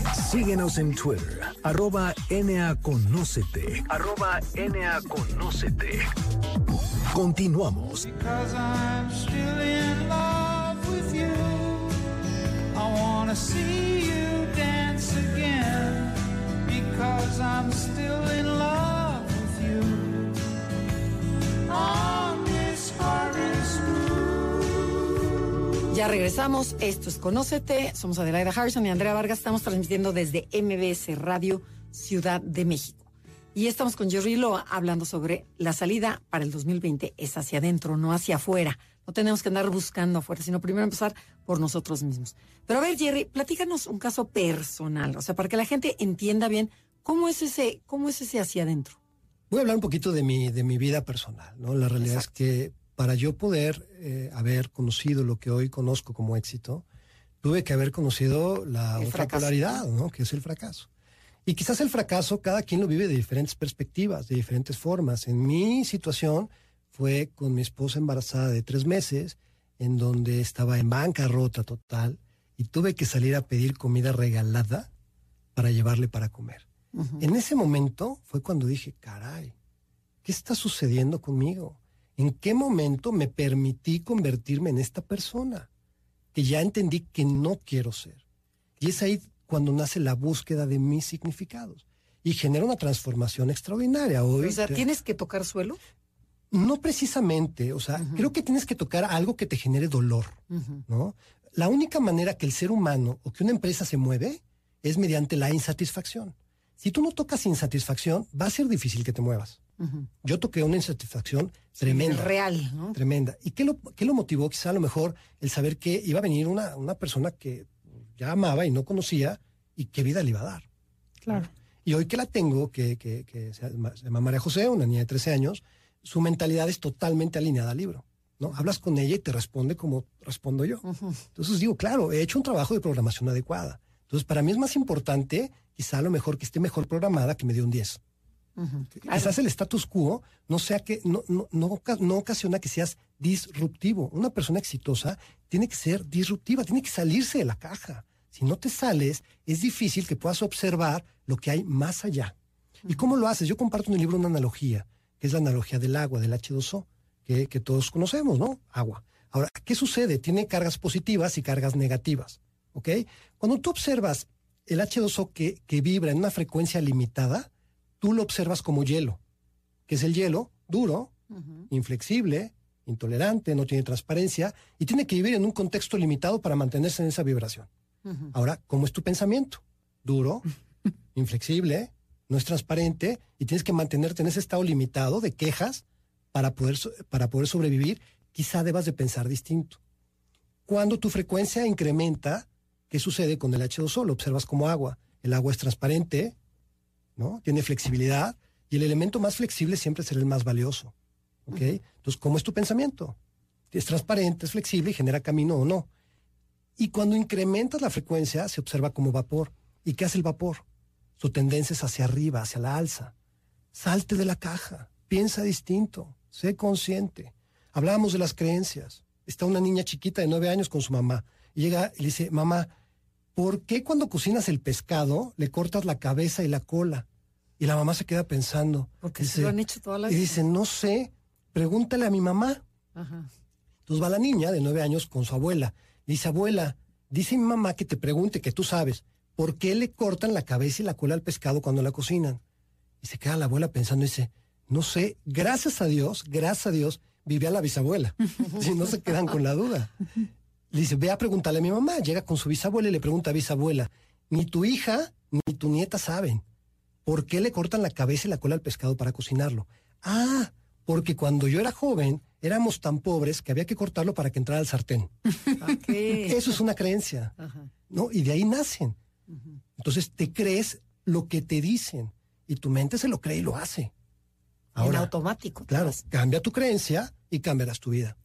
Síguenos en Twitter, arroba NAConócete, arroba NAConócete. Continuamos. Because I'm still Ya regresamos, esto es Conócete, somos Adelaida Harrison y Andrea Vargas, estamos transmitiendo desde MBS Radio Ciudad de México. Y estamos con Jerry Loa hablando sobre la salida para el 2020 es hacia adentro, no hacia afuera. No tenemos que andar buscando afuera, sino primero empezar por nosotros mismos. Pero a ver, Jerry, platícanos un caso personal, o sea, para que la gente entienda bien cómo es ese, cómo es ese hacia adentro. Voy a hablar un poquito de mi, de mi vida personal, ¿no? La realidad es que para yo poder eh, haber conocido lo que hoy conozco como éxito, tuve que haber conocido la El otra fracaso. polaridad, ¿no? Que es el fracaso. Y quizás el fracaso cada quien lo vive de diferentes perspectivas, de diferentes formas. En mi situación fue con mi esposa embarazada de tres meses, en donde estaba en bancarrota total y tuve que salir a pedir comida regalada para llevarle para comer. En ese momento fue cuando dije, caray, ¿qué está sucediendo conmigo? ¿En qué momento me permití convertirme en esta persona? Que ya entendí que no quiero ser. Y es ahí cuando nace la búsqueda de mis significados. Y genera una transformación extraordinaria. Hoy, O sea, ¿tienes que tocar suelo? no precisamente, o sea, creo que tienes que tocar algo que te genere dolor, ¿no? La única manera que el ser humano o que una empresa se mueve es mediante la insatisfacción. Si tú no tocas insatisfacción, va a ser difícil que te muevas. Yo toqué una insatisfacción tremenda. Real, ¿no? Tremenda. ¿Y qué lo, qué lo motivó? Quizá a lo mejor el saber que iba a venir una, una persona que ya amaba y no conocía y qué vida le iba a dar. Claro. Y hoy que la tengo, que, que, que se llama María José, una niña de 13 años, su mentalidad es totalmente alineada al libro. ¿no? Hablas con ella y te responde como respondo yo. Entonces digo, claro, he hecho un trabajo de programación adecuada. Entonces, para mí es más importante, quizá a lo mejor que esté mejor programada que me dio un 10. Quizás el status quo no sea que no, no, no ocasiona que seas disruptivo. Una persona exitosa tiene que ser disruptiva, tiene que salirse de la caja. Si no te sales, es difícil que puedas observar lo que hay más allá. ¿Y cómo lo haces? Yo comparto en el libro una analogía, que es la analogía del agua, del H2O, que, que todos conocemos, ¿no? Agua. Ahora, ¿qué sucede? Tiene cargas positivas y cargas negativas, ¿ok? Cuando tú observas el H2O que, que vibra en una frecuencia limitada, tú lo observas como hielo, que es el hielo duro, inflexible, intolerante, no tiene transparencia y tiene que vivir en un contexto limitado para mantenerse en esa vibración. Ahora, ¿cómo es tu pensamiento? Duro, inflexible, no es transparente y tienes que mantenerte en ese estado limitado de quejas para poder, para poder sobrevivir. Quizá debas de pensar distinto. Cuando tu frecuencia incrementa, ¿qué sucede con el H2O? Lo observas como agua. El agua es transparente, ¿no? Tiene flexibilidad y el elemento más flexible siempre será el más valioso. ¿Ok? Entonces, ¿cómo es tu pensamiento? Es transparente, es flexible y genera camino o no. Y cuando incrementas la frecuencia, se observa como vapor. ¿Y qué hace el vapor? Su tendencia es hacia arriba, hacia la alza. Salte de la caja, piensa distinto, sé consciente. Hablábamos de las creencias. Está una niña chiquita de nueve años con su mamá. Y llega y le dice, mamá, ¿por qué cuando cocinas el pescado le cortas la cabeza y la cola? Y la mamá se queda pensando. Porque Dice- se lo han hecho toda la Y dice, no sé, pregúntale a mi mamá. Ajá. Entonces va la niña de nueve años con su abuela. Le dice, abuela, dice mi mamá que te pregunte, que tú sabes, ¿por qué le cortan la cabeza y la cola al pescado cuando la cocinan? Y se queda la abuela pensando y dice, no sé, gracias a Dios, gracias a Dios, vivía la bisabuela. si no se quedan con la duda. Le dice, ve a preguntarle a mi mamá. Llega con su bisabuela y le pregunta a bisabuela, ni tu hija ni tu nieta saben por qué le cortan la cabeza y la cola al pescado para cocinarlo. Ah, porque cuando yo era joven éramos tan pobres que había que cortarlo para que entrara al sartén. Eso es una creencia, Ajá. ¿no? Y de ahí nacen. Entonces te crees lo que te dicen y tu mente se lo cree y lo hace. en Ahora, automático. claro, cambia tu creencia y cambiarás tu vida.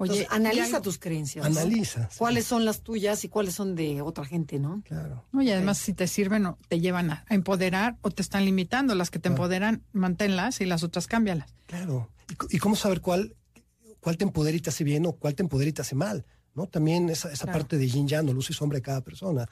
Oye, analiza hay- tus creencias. Analiza. sí, ¿Cuáles son las tuyas y cuáles son de otra gente, no? Claro. No, y además si te sirven o te llevan a, empoderar o te están limitando. Las que te empoderan, manténlas y las otras cámbialas. Claro. ¿Y, cómo saber cuál, cuál te empodera y te hace bien o cuál te empodera y te hace mal? ¿no? También esa, esa Claro. parte de yin yang, o luz y sombra de cada persona.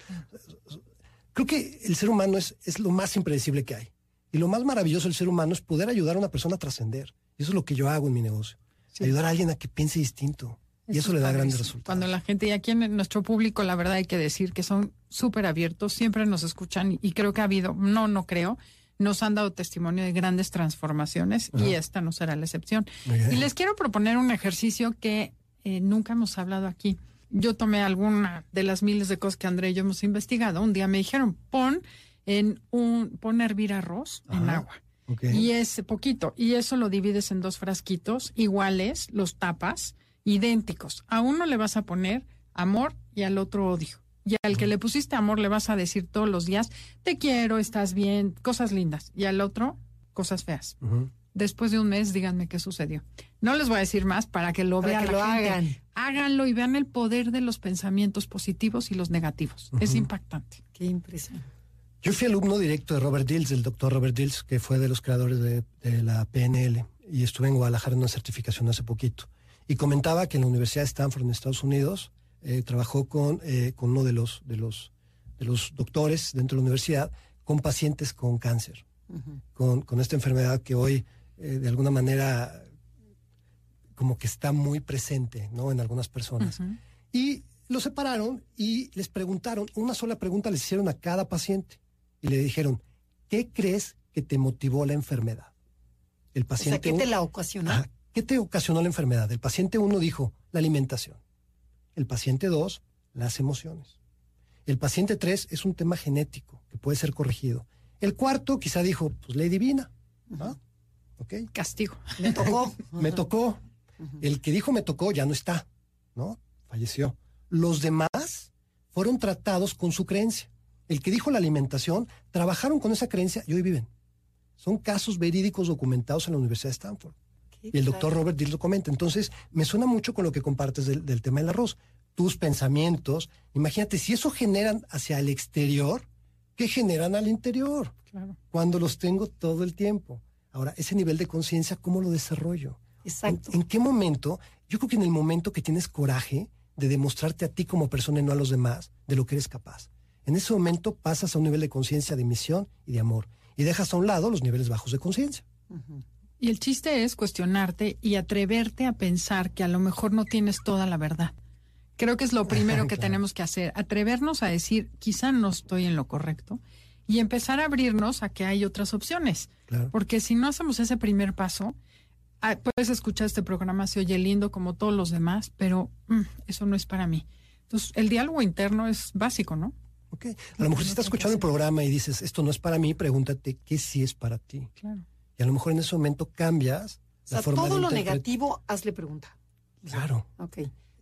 Creo que el ser humano es, es lo más impredecible que hay. Y lo más maravilloso del ser humano es poder ayudar a una persona a trascender. Y eso es lo que yo hago en mi negocio. Ayudar a alguien a que piense distinto. Y eso, es le da grandes resultados. Cuando la gente, y aquí en nuestro público, la verdad hay que decir que son súper abiertos, siempre nos escuchan y creo que ha habido, no, no creo, nos han dado testimonio de grandes transformaciones y esta no será la excepción. Y les quiero proponer un ejercicio que eh, nunca hemos hablado aquí. Yo tomé alguna de las miles de cosas que André y yo hemos investigado. Un día me dijeron, pon en un, pon a hervir arroz en agua. Y es poquito. Y eso lo divides en dos frasquitos iguales, los tapas, idénticos. A uno le vas a poner amor y al otro odio. Y al que le pusiste amor le vas a decir todos los días, te quiero, estás bien, cosas lindas. Y al otro, cosas feas. Después de un mes, díganme qué sucedió. No les voy a decir más para que lo Para vean que la lo gente. hagan. Háganlo y vean el poder de los pensamientos positivos y los negativos. Es impactante. Qué impresión. Yo fui alumno directo de Robert Dills, del doctor Robert Dills, que fue de los creadores de, de la PNL. Y estuve en Guadalajara en una certificación hace poquito. Y comentaba que en la Universidad de Stanford, en Estados Unidos, eh, trabajó con, eh, con uno de los, de, los, de los doctores dentro de la universidad con pacientes con cáncer, con, con esta enfermedad que hoy, eh, de alguna manera, como que está muy presente, ¿no? En algunas personas. Y lo separaron y les preguntaron, una sola pregunta les hicieron a cada paciente y le dijeron, ¿qué crees que te motivó la enfermedad? El paciente. O sea, ¿qué te la ocasionó? ¿Qué te ocasionó la enfermedad? El paciente uno dijo, la alimentación. El paciente dos, las emociones. El paciente tres es un tema genético que puede ser corregido. El cuarto quizá dijo, pues ley divina. Castigo. Me tocó. me tocó. El que dijo me tocó ya no está, ¿no? Falleció. Los demás fueron tratados con su creencia. El que dijo la alimentación, trabajaron con esa creencia y hoy viven. Son casos verídicos documentados en la Universidad de Stanford. Y el doctor Robert Dill lo comenta. Entonces, me suena mucho con lo que compartes del, tema del arroz. Tus pensamientos, imagínate, si eso generan hacia el exterior, ¿qué generan al interior? Cuando los tengo todo el tiempo. Ahora, ese nivel de conciencia, ¿cómo lo desarrollo? Exacto. ¿En, qué momento? Yo creo que en el momento que tienes coraje de demostrarte a ti como persona y no a los demás de lo que eres capaz. En ese momento pasas a un nivel de conciencia de misión y de amor y dejas a un lado los niveles bajos de conciencia. Y el chiste es cuestionarte y atreverte a pensar que a lo mejor no tienes toda la verdad. Creo que es lo primero que tenemos que hacer, atrevernos a decir, quizá no estoy en lo correcto, y empezar a abrirnos a que hay otras opciones. Porque si no hacemos ese primer paso, ah, puedes escuchar este programa, se oye lindo como todos los demás, pero mm, eso no es para mí. Entonces, el diálogo interno es básico, ¿no? Ok. A lo mejor si estás escuchando el programa y dices, esto no es para mí, pregúntate qué sí es para ti. Claro. Y a lo mejor en ese momento cambias o sea, todo lo negativo, hazle pregunta. Claro. Ok.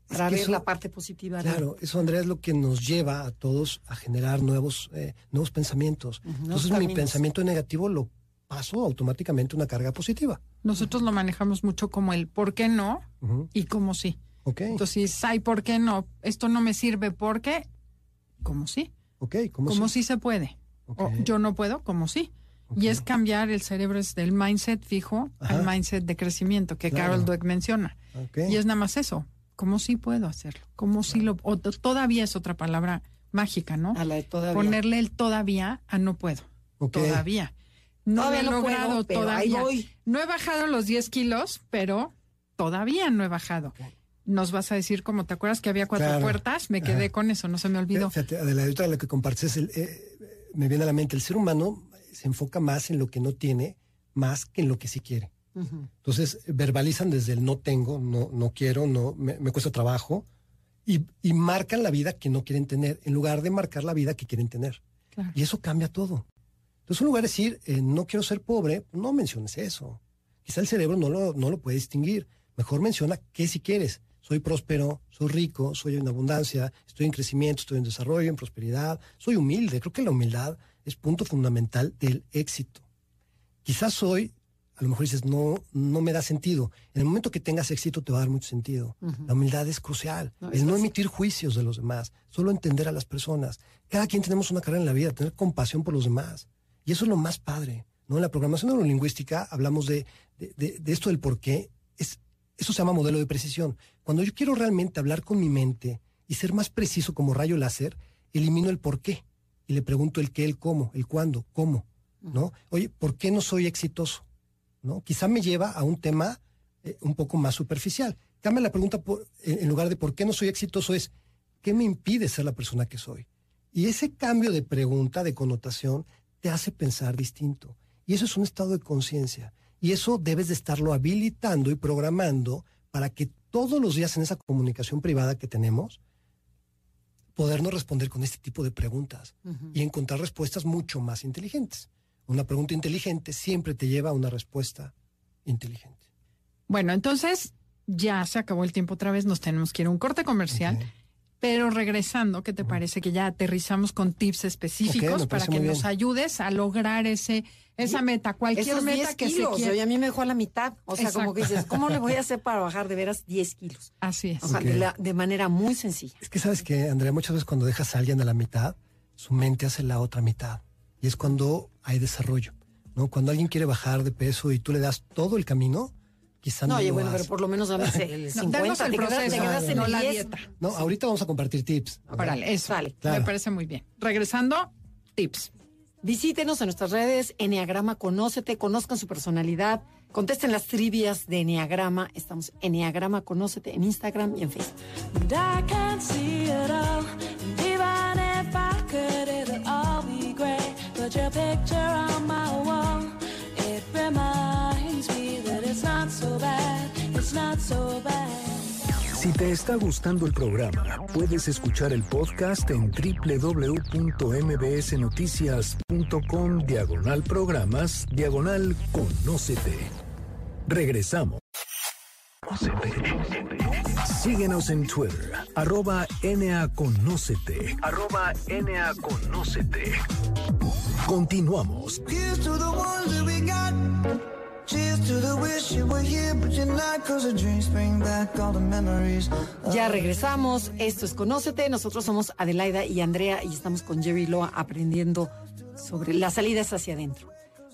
Para ver la parte positiva. Claro, eso Andrea es lo que nos lleva a todos a generar nuevos, eh, nuevos pensamientos. Entonces mi pensamiento negativo lo paso automáticamente a una carga positiva. Nosotros lo manejamos mucho como el por qué no y como sí. Okay. Entonces, hay por qué no, esto no me sirve porque, como sí. Ok, como, sí? se puede. O yo no puedo, como sí. Y es cambiar el cerebro es del mindset fijo al mindset de crecimiento que Carol Dweck menciona. Y es nada más eso. ¿Cómo sí puedo hacerlo? ¿Cómo sí lo.? todavía es otra palabra mágica, ¿no? A la de todavía. Ponerle el todavía a no puedo. Todavía. No he logrado todavía. No he bajado los 10 kilos, pero todavía no he bajado. Nos vas a decir, como te acuerdas que había cuatro puertas, me quedé con eso, no se me olvidó. Fíjate, de la de lo que compartes, eh, me viene a la mente, el ser humano se enfoca más en lo que no tiene, más que en lo que sí quiere. Entonces, verbalizan desde el no tengo, no, no quiero, no me, cuesta trabajo, y, marcan la vida que no quieren tener, en lugar de marcar la vida que quieren tener. Y eso cambia todo. Entonces, en lugar de decir, eh, no quiero ser pobre, no menciones eso. Quizá el cerebro no lo, no lo puede distinguir. Mejor menciona qué si quieres. Soy próspero, soy rico, soy en abundancia, estoy en crecimiento, estoy en desarrollo, en prosperidad, soy humilde. Creo que la humildad es punto fundamental del éxito. Quizás hoy, a lo mejor dices, no, no me da sentido. En el momento que tengas éxito te va a dar mucho sentido. La humildad es crucial. el no emitir juicios de los demás, solo entender a las personas. Cada quien tenemos una carrera en la vida, tener compasión por los demás. Y eso es lo más padre. ¿no? En la programación neurolingüística hablamos de, de, esto del por qué. Es, eso se llama modelo de precisión. Cuando yo quiero realmente hablar con mi mente y ser más preciso como rayo láser, elimino el por qué y le pregunto el qué, el cómo, el cuándo, cómo, ¿no? Oye, ¿por qué no soy exitoso? ¿No? Quizá me lleva a un tema eh, un poco más superficial. Cambia la pregunta por, en lugar de por qué no soy exitoso es ¿qué me impide ser la persona que soy? Y ese cambio de pregunta, de connotación, te hace pensar distinto. Y eso es un estado de conciencia. Y eso debes de estarlo habilitando y programando para que todos los días en esa comunicación privada que tenemos, podernos responder con este tipo de preguntas y encontrar respuestas mucho más inteligentes. Una pregunta inteligente siempre te lleva a una respuesta inteligente. Bueno, entonces ya se acabó el tiempo otra vez, nos tenemos que ir a un corte comercial. Pero regresando, ¿qué te parece que ya aterrizamos con tips específicos para que nos ayudes a lograr ese esa meta, cualquier meta que se quiera. a mí me dejó a la mitad. O sea, como que dices, ¿cómo le voy a hacer para bajar de veras 10 kilos? Así es. O sea, de, manera muy sencilla. Es que sabes que, Andrea, muchas veces cuando dejas a alguien a la mitad, su mente hace la otra mitad. Y es cuando hay desarrollo. ¿no? Cuando alguien quiere bajar de peso y tú le das todo el camino, quizá no. No, oye, bueno, pero por lo menos dame el 50, el proceso, no la dieta. No, ahorita vamos a compartir tips. Órale, eso. Vale. Me parece muy bien. Regresando, tips. Visítenos en nuestras redes, Enneagrama Conócete, conozcan su personalidad, contesten las trivias de Enneagrama. Estamos Enneagrama Conócete en Instagram y en Facebook. Te está gustando el programa, puedes escuchar el podcast en www.mbsnoticias.com diagonal programas diagonal conócete. Regresamos. Síguenos en Twitter, arroba NAConócete, arroba NAConócete. Continuamos. Here's to the ones that we got. Cheers to the wish you were here, but you're not. Cause the dreams bring back all the memories. Ya regresamos, esto es Conócete, nosotros somos Adelaida y Andrea y estamos con Jerry Loa aprendiendo sobre las salidas hacia adentro.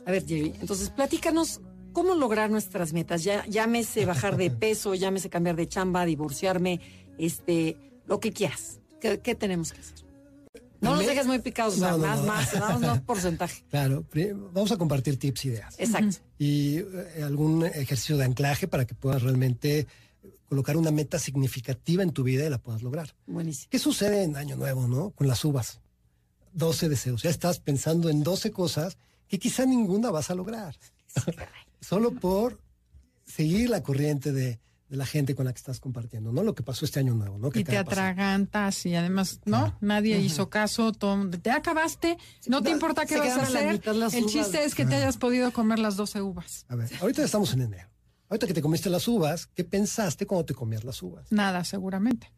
A ver, Jerry, entonces platícanos cómo lograr nuestras metas. Ya, llámese bajar de peso, llámese cambiar de chamba, divorciarme, este, lo que quieras. ¿Qué, qué tenemos que hacer? No Me- dejes muy picados, o sea, No, más, no. más, damos más porcentaje. Claro, vamos a compartir tips, ideas. Exacto. y eh, algún ejercicio de anclaje para que puedas realmente colocar una meta significativa en tu vida y la puedas lograr. Buenísimo. ¿Qué sucede en Año Nuevo, no? Con las uvas. 12 deseos. Ya estás pensando en 12 cosas que quizá ninguna vas a lograr. Solo por seguir la corriente de, de la gente con la que estás compartiendo, ¿no? Lo que pasó este Año Nuevo, ¿no? Que Y te atragantas y además, ¿no? Nadie hizo caso, todo, te acabaste, no te importa qué se vas a hacer. El uvas. chiste es que te hayas podido comer las 12 uvas. A ver, ahorita estamos en enero. Ahorita que te comiste las uvas, ¿qué pensaste cuando te comías las uvas? Nada, seguramente.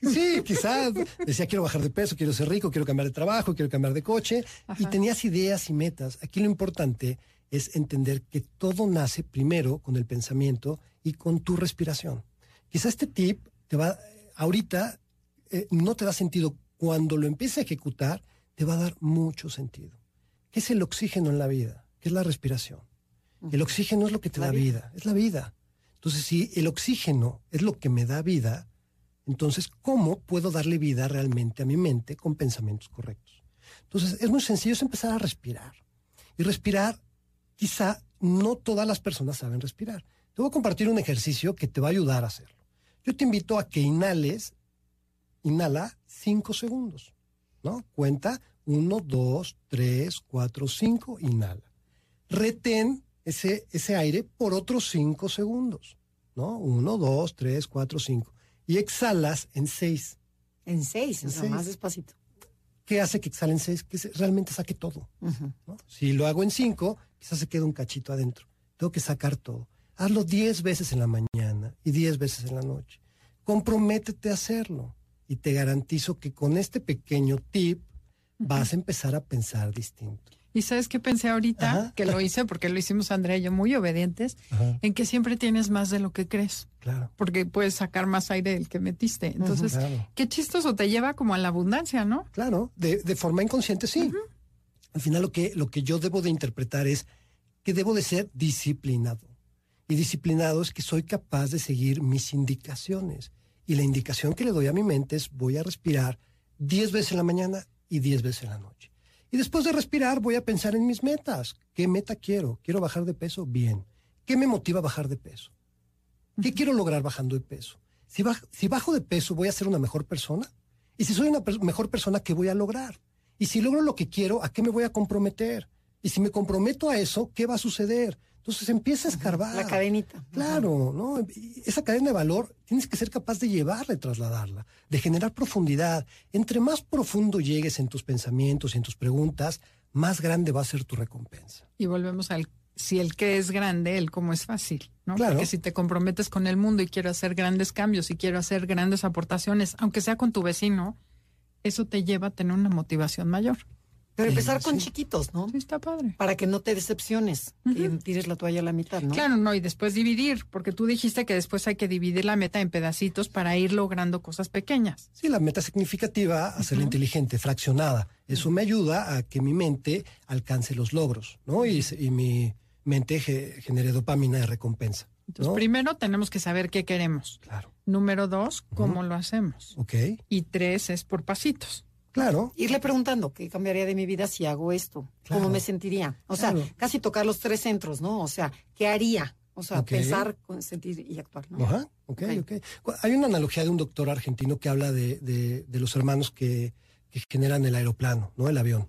Sí, quizás decía quiero bajar de peso, quiero ser rico, quiero cambiar de trabajo, quiero cambiar de coche. Y tenías ideas y metas. Aquí lo importante es entender que todo nace primero con el pensamiento y con tu respiración. Quizás este tip te va, ahorita eh, no te da sentido. Cuando lo empieces a ejecutar, te va a dar mucho sentido. ¿Qué es el oxígeno en la vida? ¿Qué es la respiración? El oxígeno es lo que te La da vida. vida, es la vida. Entonces, si el oxígeno es lo que me da vida, entonces, ¿cómo puedo darle vida realmente a mi mente con pensamientos correctos? Entonces, es muy sencillo, es empezar a respirar. Y respirar, quizá no todas las personas saben respirar. Te voy a compartir un ejercicio que te va a ayudar a hacerlo. Yo te invito a que inhales, inhala cinco segundos, ¿no? Cuenta uno, dos, tres, cuatro, cinco, inhala. Retén ese, ese aire por otros cinco segundos, ¿no? Uno, dos, tres, cuatro, cinco. Y exhalas en seis. En seis, o En sea, seis. más despacito. ¿Qué hace que exhale en seis? Que realmente saque todo. Si lo hago en cinco, quizás se quede un cachito adentro. Tengo que sacar todo. Hazlo diez veces en la mañana y diez veces en la noche. Comprométete a hacerlo. Y te garantizo que con este pequeño tip vas a empezar a pensar distinto. ¿Y sabes qué pensé ahorita? Ajá. Que lo hice porque lo hicimos Andrea y yo muy obedientes, Ajá. en que siempre tienes más de lo que crees, Claro. porque puedes sacar más aire del que metiste. Entonces, Claro. qué chistoso te lleva como a la abundancia, ¿no? Claro, de, de forma inconsciente sí. Al final lo que, lo que yo debo de interpretar es que debo de ser disciplinado. Y disciplinado es que soy capaz de seguir mis indicaciones. Y la indicación que le doy a mi mente es voy a respirar 10 veces en la mañana y 10 veces en la noche. Y después de respirar voy a pensar en mis metas. ¿Qué meta quiero? ¿Quiero bajar de peso? Bien. ¿Qué me motiva a bajar de peso? ¿Qué quiero lograr bajando de peso? Si, baj- si bajo de peso, ¿voy a ser una mejor persona? Y si soy una per- mejor persona, ¿qué voy a lograr? Y si logro lo que quiero, ¿a qué me voy a comprometer? Y si me comprometo a eso, ¿qué va a suceder? Entonces empieza a escarbar. La cadenita. Claro, ¿no? Esa cadena de valor tienes que ser capaz de llevarla y trasladarla, de generar profundidad. Entre más profundo llegues en tus pensamientos y en tus preguntas, más grande va a ser tu recompensa. Y volvemos al si el que es grande, el cómo es fácil, ¿no? Claro. Porque si te comprometes con el mundo y quiero hacer grandes cambios y quiero hacer grandes aportaciones, aunque sea con tu vecino, eso te lleva a tener una motivación mayor. Pero empezar con sí. chiquitos, ¿no? Sí, está padre. Para que no te decepciones y tires la toalla a la mitad, ¿no? Claro, no, y después dividir, porque tú dijiste que después hay que dividir la meta en pedacitos para ir logrando cosas pequeñas. Sí, la meta significativa, hacerla inteligente, fraccionada. Eso me ayuda a que mi mente alcance los logros, ¿no? Y, se- y mi mente ge- genere dopamina de recompensa. Entonces, ¿no? primero tenemos que saber qué queremos. Claro. Número dos, cómo lo hacemos. Ok. Y tres es por pasitos. Claro. Irle preguntando qué cambiaría de mi vida si hago esto, Claro. cómo me sentiría. O sea, Claro. casi tocar los tres centros, ¿no? O sea, ¿qué haría? O sea, pensar, sentir y actuar, ¿no? Ajá, ok, Ok. ok. Cu- Hay una analogía de un doctor argentino que habla de, de- de los hermanos que, que generan el aeroplano, ¿no? El avión.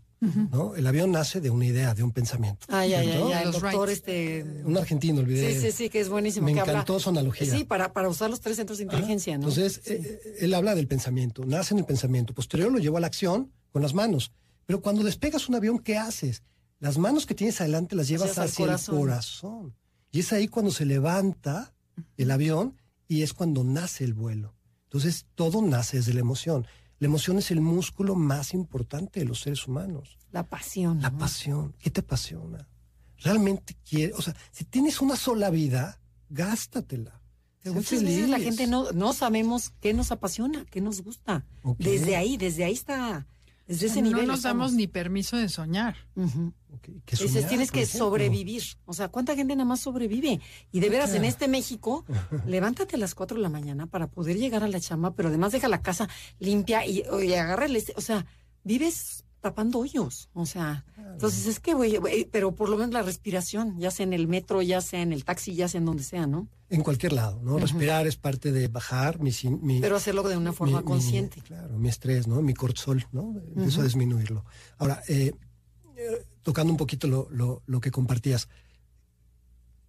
¿No? El avión nace de una idea, de un pensamiento. Ay, ¿cierto? ay, el Los doctor Wright. este... Un argentino, olvidé. Sí, sí, sí, que es buenísimo. Me que habla- encantó su analogía. Sí, para, para usar los tres centros de inteligencia, ¿no? Entonces, Sí. eh, eh, él habla del pensamiento, nace en el pensamiento, posterior lo lleva a la acción con las manos. Pero cuando despegas un avión, ¿qué haces? Las manos que tienes adelante las llevas hacia corazón. el corazón. Y es ahí cuando se levanta el avión y es cuando nace el vuelo. Entonces, todo nace desde la emoción. La emoción es el músculo más importante de los seres humanos. La pasión. La ¿no? pasión. ¿Qué te apasiona? ¿Realmente quieres? O sea, si tienes una sola vida, gástatela. Muchas veces la gente no, no sabemos qué nos apasiona, qué nos gusta. Desde ahí, desde ahí está, ese no nivel. nos estamos. damos ni permiso de soñar. Que Dices, soñar, tienes que ejemplo. sobrevivir. O sea, ¿cuánta gente nada más sobrevive? Y de veras, en este México, levántate a las 4 de la mañana para poder llegar a la chamba, pero además deja la casa limpia y, y agarra el... este- O sea, vives tapando hoyos. O sea, entonces es que, güey, pero por lo menos la respiración, ya sea en el metro, ya sea en el taxi, ya sea en donde sea, ¿no? En cualquier lado, ¿no? Respirar es parte de bajar mi... Pero hacerlo de una forma mi- mi- consciente. claro, mi estrés, ¿no? Mi cortisol, ¿no? Empiezo a disminuirlo. Ahora, eh, eh, tocando un poquito lo, lo- lo que compartías,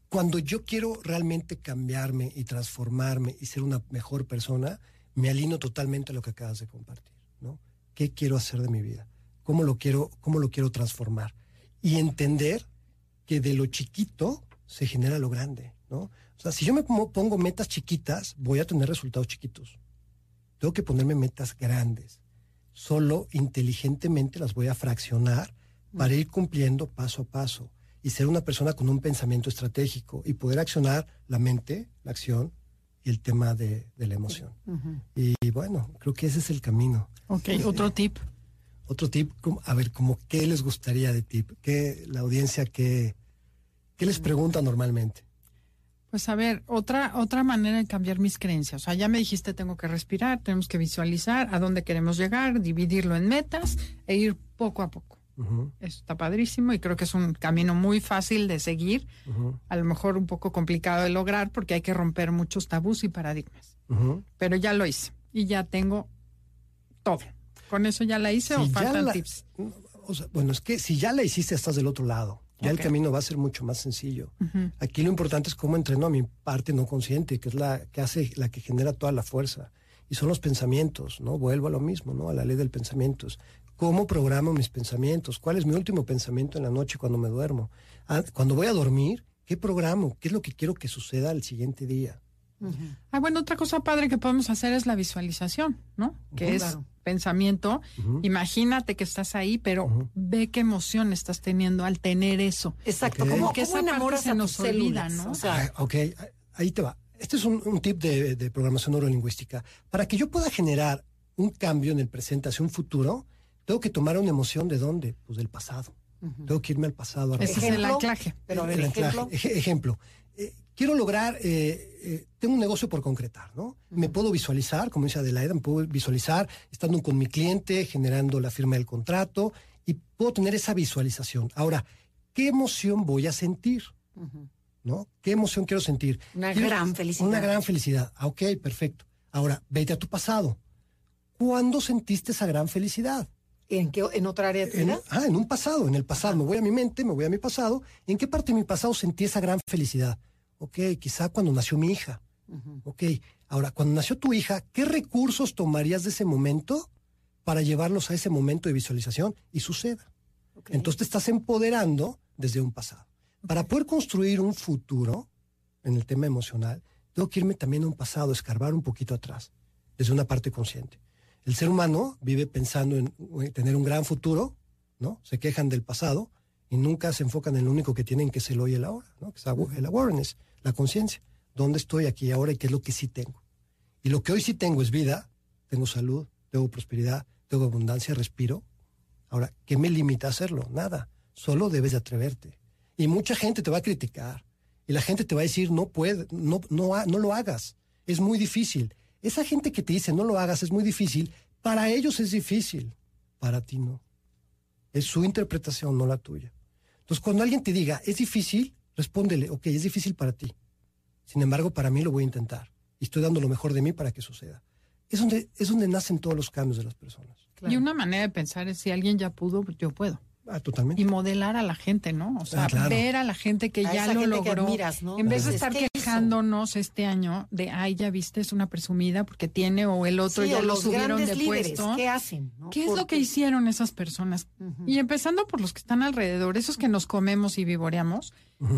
cuando yo quiero realmente cambiarme y transformarme y ser una mejor persona, me alineo totalmente a lo que acabas de compartir, ¿no? ¿Qué quiero hacer de mi vida? ¿Cómo lo quiero, cómo lo quiero transformar? Y entender que de lo chiquito se genera lo grande, ¿no? O sea, si yo me pongo metas chiquitas, voy a tener resultados chiquitos. Tengo que ponerme metas grandes. Solo inteligentemente las voy a fraccionar para ir cumpliendo paso a paso y ser una persona con un pensamiento estratégico y poder accionar la mente, la acción y el tema de, de la emoción. Y, bueno, creo que ese es el camino. Ok, otro tip. Otro tip, a ver, como qué les gustaría de tip, qué la audiencia qué, qué les pregunta normalmente. Pues a ver, otra, otra manera de cambiar mis creencias. O sea, ya me dijiste, tengo que respirar, tenemos que visualizar a dónde queremos llegar, dividirlo en metas e ir poco a poco. Ujú, Eso está padrísimo y creo que es un camino muy fácil de seguir, a lo mejor un poco complicado de lograr porque hay que romper muchos tabús y paradigmas. Pero ya lo hice y ya tengo todo. ¿Con eso ya la hice o Si faltan la- tips? o sea, bueno, es que si ya la hiciste, estás del otro lado. Ya el camino va a ser mucho más sencillo. Aquí lo importante es cómo entreno a mi parte no consciente, que es la que hace, la que genera toda la fuerza. Y son los pensamientos, ¿no? Vuelvo a lo mismo, ¿no? A la ley del pensamiento. ¿Cómo programo mis pensamientos? ¿Cuál es mi último pensamiento en la noche cuando me duermo? Ah, cuando voy a dormir, ¿qué programo? ¿Qué es lo que quiero que suceda el siguiente día? Ah, bueno, otra cosa padre que podemos hacer es la visualización, ¿no? Que es Claro. pensamiento. Imagínate que estás ahí, pero ve qué emoción estás teniendo al tener eso. Exacto, Ok. ¿cómo, Porque cómo esa parte se nos olvida? ¿no? O sea, Ah, ok, ahí te va. Este es un, un tip de, de programación neurolingüística. Para que yo pueda generar un cambio en el presente hacia un futuro, tengo que tomar una emoción de dónde? Pues del pasado. Tengo que irme al pasado. a Ese es el anclaje. pero el anclaje. ejemplo. Ej- ejemplo. Eh, quiero lograr, eh, eh, tengo un negocio por concretar, ¿no? Me puedo visualizar, como dice Adelaida, me puedo visualizar estando con mi cliente, generando la firma del contrato y puedo tener esa visualización. Ahora, ¿qué emoción voy a sentir? ¿No? ¿Qué emoción quiero sentir? Una Quiero- gran felicidad. Una gran felicidad. Ah, ok, perfecto. Ahora, vete a tu pasado. ¿Cuándo sentiste esa gran felicidad? ¿En, qué, ¿En otra área de tu vida? ah, en un pasado, en el pasado. Me voy a mi mente, me voy a mi pasado. ¿En qué parte de mi pasado sentí esa gran felicidad? Ok, quizá cuando nació mi hija. Ok, ahora, cuando nació tu hija, ¿qué recursos tomarías de ese momento para llevarlos a ese momento de visualización y suceda? Entonces te estás empoderando desde un pasado. Para poder construir un futuro en el tema emocional, tengo que irme también a un pasado, escarbar un poquito atrás, desde una parte consciente. El ser humano vive pensando en tener un gran futuro, ¿no? Se quejan del pasado y nunca se enfocan en lo único que tienen, que es el hoy y el ahora, ¿no? Que es el awareness, la conciencia. ¿Dónde estoy aquí ahora y qué es lo que sí tengo? Y lo que hoy sí tengo es vida, tengo salud, tengo prosperidad, tengo abundancia, respiro. Ahora, ¿qué me limita a hacerlo? Nada. Solo debes de atreverte. Y mucha gente te va a criticar. Y la gente te va a decir, no puede, no, no, no lo hagas. Es muy difícil. Esa gente que te dice, no lo hagas, es muy difícil. Para ellos es difícil. para ti no. Es su interpretación, no la tuya. Entonces, cuando alguien te diga, es difícil, respóndele, ok, es difícil para ti. Sin embargo, para mí lo voy a intentar. Y estoy dando lo mejor de mí para que suceda. Es donde, es donde nacen todos los cambios de las personas. Y una manera de pensar es si alguien ya pudo, pues yo puedo. Ah, totalmente. Y modelar a la gente, ¿no? O sea, Ah, claro. ver a la gente que A ya esa lo gente que logró. admiras, ¿no? En vez de Dices, estar ¿qué hizo? Quejándonos este año de, ay, ya viste, es una presumida porque tiene o el otro Sí, ya lo subieron de líderes, puesto. ¿Qué hacen? no? ¿Qué es lo que hicieron esas personas? Y empezando por los que están alrededor, esos que nos comemos y vivoreamos,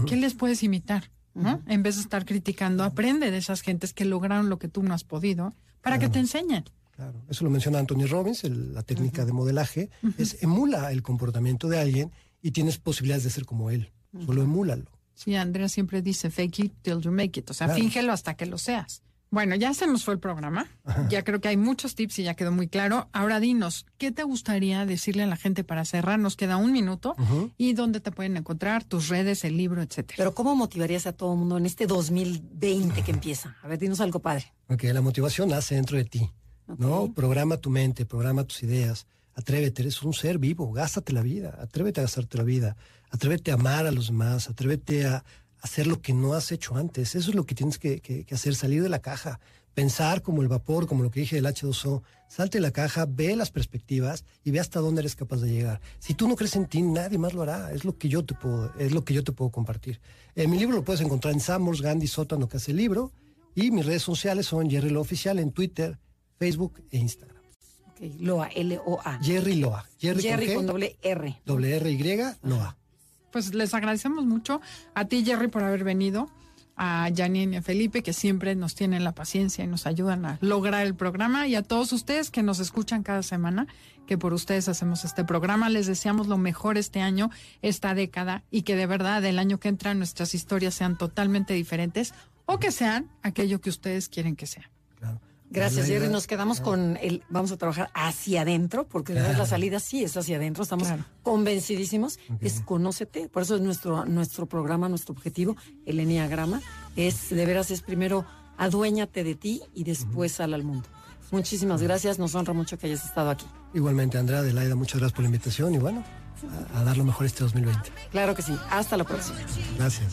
¿qué les puedes imitar? ¿no? En vez de estar criticando, aprende de esas gentes que lograron lo que tú no has podido para que te enseñen. Claro, eso lo menciona Anthony Robbins, el- la técnica de modelaje, es emula el comportamiento de alguien y tienes posibilidades de ser como él. Solo emúlalo. Sí, Andrea siempre dice fake it till you make it, o sea, Claro. fíngelo hasta que lo seas. Bueno, ya se nos fue el programa. Ya creo que hay muchos tips y ya quedó muy claro. Ahora dinos, ¿qué te gustaría decirle a la gente para cerrar? Nos queda un minuto. ¿Y dónde te pueden encontrar? Tus redes, el libro, etcétera. Pero ¿cómo motivarías a todo el mundo en este 2020 que empieza? A ver, dinos algo padre. Ok, la motivación nace dentro de ti. ¿no? Programa tu mente, programa tus ideas. Atrévete, eres un ser vivo, gástate la vida, atrévete a gastarte la vida, atrévete a amar a los demás, atrévete a hacer lo que no has hecho antes. Eso es lo que tienes que, que- que hacer, salir de la caja, pensar como el vapor, como lo que dije del H2O. Salte de la caja, ve las perspectivas y ve hasta dónde eres capaz de llegar. Si tú no crees en ti, nadie más lo hará. Es lo que yo te puedo, es lo que yo te puedo compartir. Eh, mi libro lo puedes encontrar en Samos Gandhi Sótano, que hace el libro. Y mis redes sociales son Jerry Lo Oficial en Twitter, Facebook e Instagram. Loa, L-O-A. Jerry Loa. Jerry, Jerry con con, doble R. doble R Y, Loa. Pues les agradecemos mucho a ti, Jerry, por haber venido, a Janine y a Felipe, que siempre nos tienen la paciencia y nos ayudan a lograr el programa, y a todos ustedes que nos escuchan cada semana, que por ustedes hacemos este programa. Les deseamos lo mejor este año, esta década, y que de verdad el año que entra nuestras historias sean totalmente diferentes o que sean aquello que ustedes quieren que sean. Claro. Gracias, Jerry. Nos quedamos con el. Vamos a trabajar hacia adentro, porque es la salida, sí es hacia adentro. Estamos Claro. convencidísimos. Es conócete. Por eso es nuestro, nuestro programa, nuestro objetivo, el Enneagrama. Es, de veras, es primero aduéñate de ti y después sal al mundo. Muchísimas gracias. Nos honra mucho que hayas estado aquí. Igualmente, Andrea, Adelaida, muchas gracias por la invitación y bueno, a, a dar lo mejor este 2020. Claro que sí. Hasta la próxima. Gracias.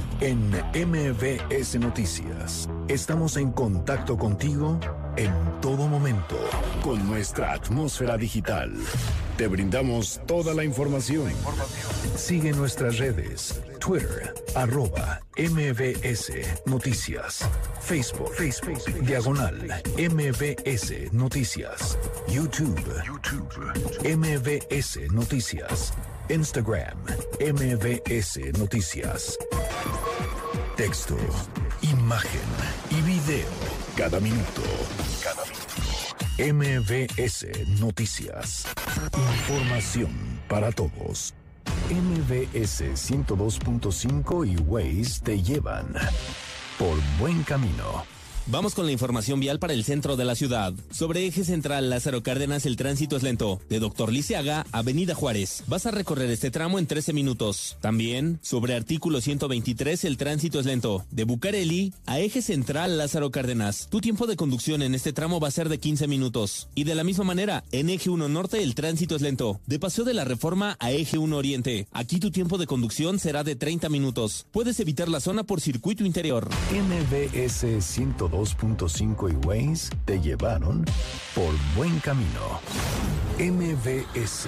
En MBS Noticias, estamos en contacto contigo en todo momento con nuestra atmósfera digital. Te brindamos toda la información. Sigue nuestras redes, Twitter, arroba MBS Noticias, Facebook, diagonal MBS Noticias, YouTube, YouTube, MBS Noticias, Instagram, MBS Noticias. Texto, imagen y video. Cada minuto. Cada minuto. MBS Noticias. Información para todos. MBS 102.5 y Waze te llevan por buen camino. Vamos con la información vial para el centro de la ciudad. Sobre eje central Lázaro Cárdenas el tránsito es lento. De Doctor Lisiaga, Avenida Juárez. Vas a recorrer este tramo en 13 minutos. También, sobre artículo 123 el tránsito es lento. De Bucareli a eje central Lázaro Cárdenas. Tu tiempo de conducción en este tramo va a ser de 15 minutos. Y de la misma manera, en eje 1 norte el tránsito es lento. De Paseo de la Reforma a eje 1 oriente. Aquí tu tiempo de conducción será de 30 minutos. Puedes evitar la zona por circuito interior. MBS 102.5 y Waze te llevaron por buen camino. MBS